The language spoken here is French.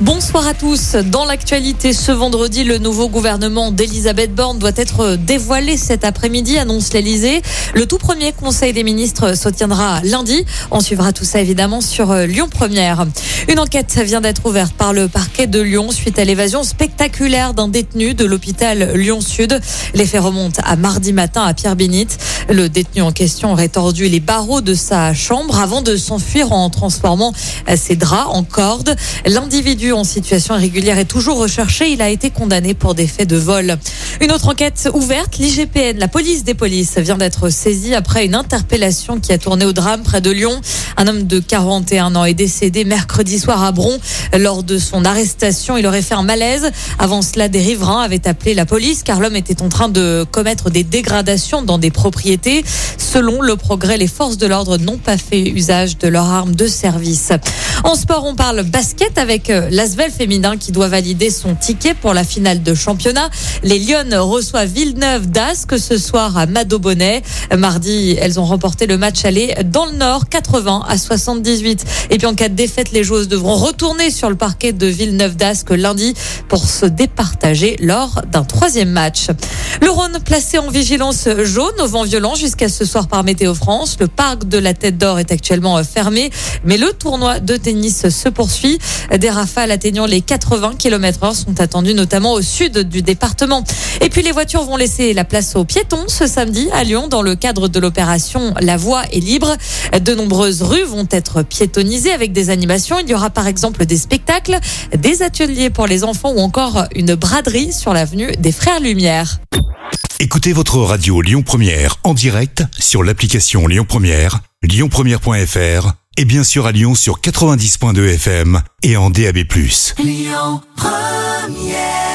Bonsoir à tous. Dans l'actualité, ce vendredi, le nouveau gouvernement d'Elisabeth Borne doit être dévoilé cet après-midi, annonce l'Elysée. Le tout premier conseil des ministres se tiendra lundi. On suivra tout ça évidemment sur euh, Lyon Première. Une enquête vient d'être ouverte par le parquet de Lyon suite à l'évasion spectaculaire d'un détenu de l'hôpital Lyon Sud. Les faits remontent à mardi matin à Pierre Bénite. Le détenu en question aurait tordu les barreaux de sa chambre avant de s'enfuir en transformant ses draps en cordes. En situation irrégulière est toujours recherché. Il a été condamné pour des faits de vol. Une autre enquête ouverte, l'IGPN, la police des polices, vient d'être saisie après une interpellation qui a tourné au drame près de Lyon. Un homme de 41 ans est décédé mercredi soir à Bron. Lors de son arrestation, il aurait fait un malaise. Avant cela, des riverains avaient appelé la police car l'homme était en train de commettre des dégradations dans des propriétés. Selon le progrès, les forces de l'ordre n'ont pas fait usage de leurs armes de service. En sport, on parle basket avec l'Asvel féminin qui doit valider son ticket pour la finale de championnat. Les Lyonnes reçoivent Villeneuve d'Ascq ce soir à Madobonnet. Mardi, elles ont remporté le match aller dans le Nord, 80 à 78. Et puis en cas de défaite, les joueuses devront retourner sur le parquet de Villeneuve d'Ascq lundi pour se départager lors d'un troisième match. Le Rhône placé en vigilance jaune au vent violent jusqu'à ce soir par Météo France. Le parc de la Tête d'Or est actuellement fermé, mais le tournoi de tennis se poursuit. Des rafales atteignant les 80 km heure sont attendues notamment au sud du département. Et puis les voitures vont laisser la place aux piétons ce samedi à Lyon dans le cadre de l'opération La Voie est libre. De nombreuses rues vont être piétonnisées avec des animations. Il y aura par exemple des spectacles, des ateliers pour les enfants ou encore une braderie sur l'avenue des Frères Lumière. Écoutez votre radio Lyon Première en direct sur l'application Lyon Première, lyonpremière.fr et bien sûr à Lyon sur 90.2 FM et en DAB+. Lyon Première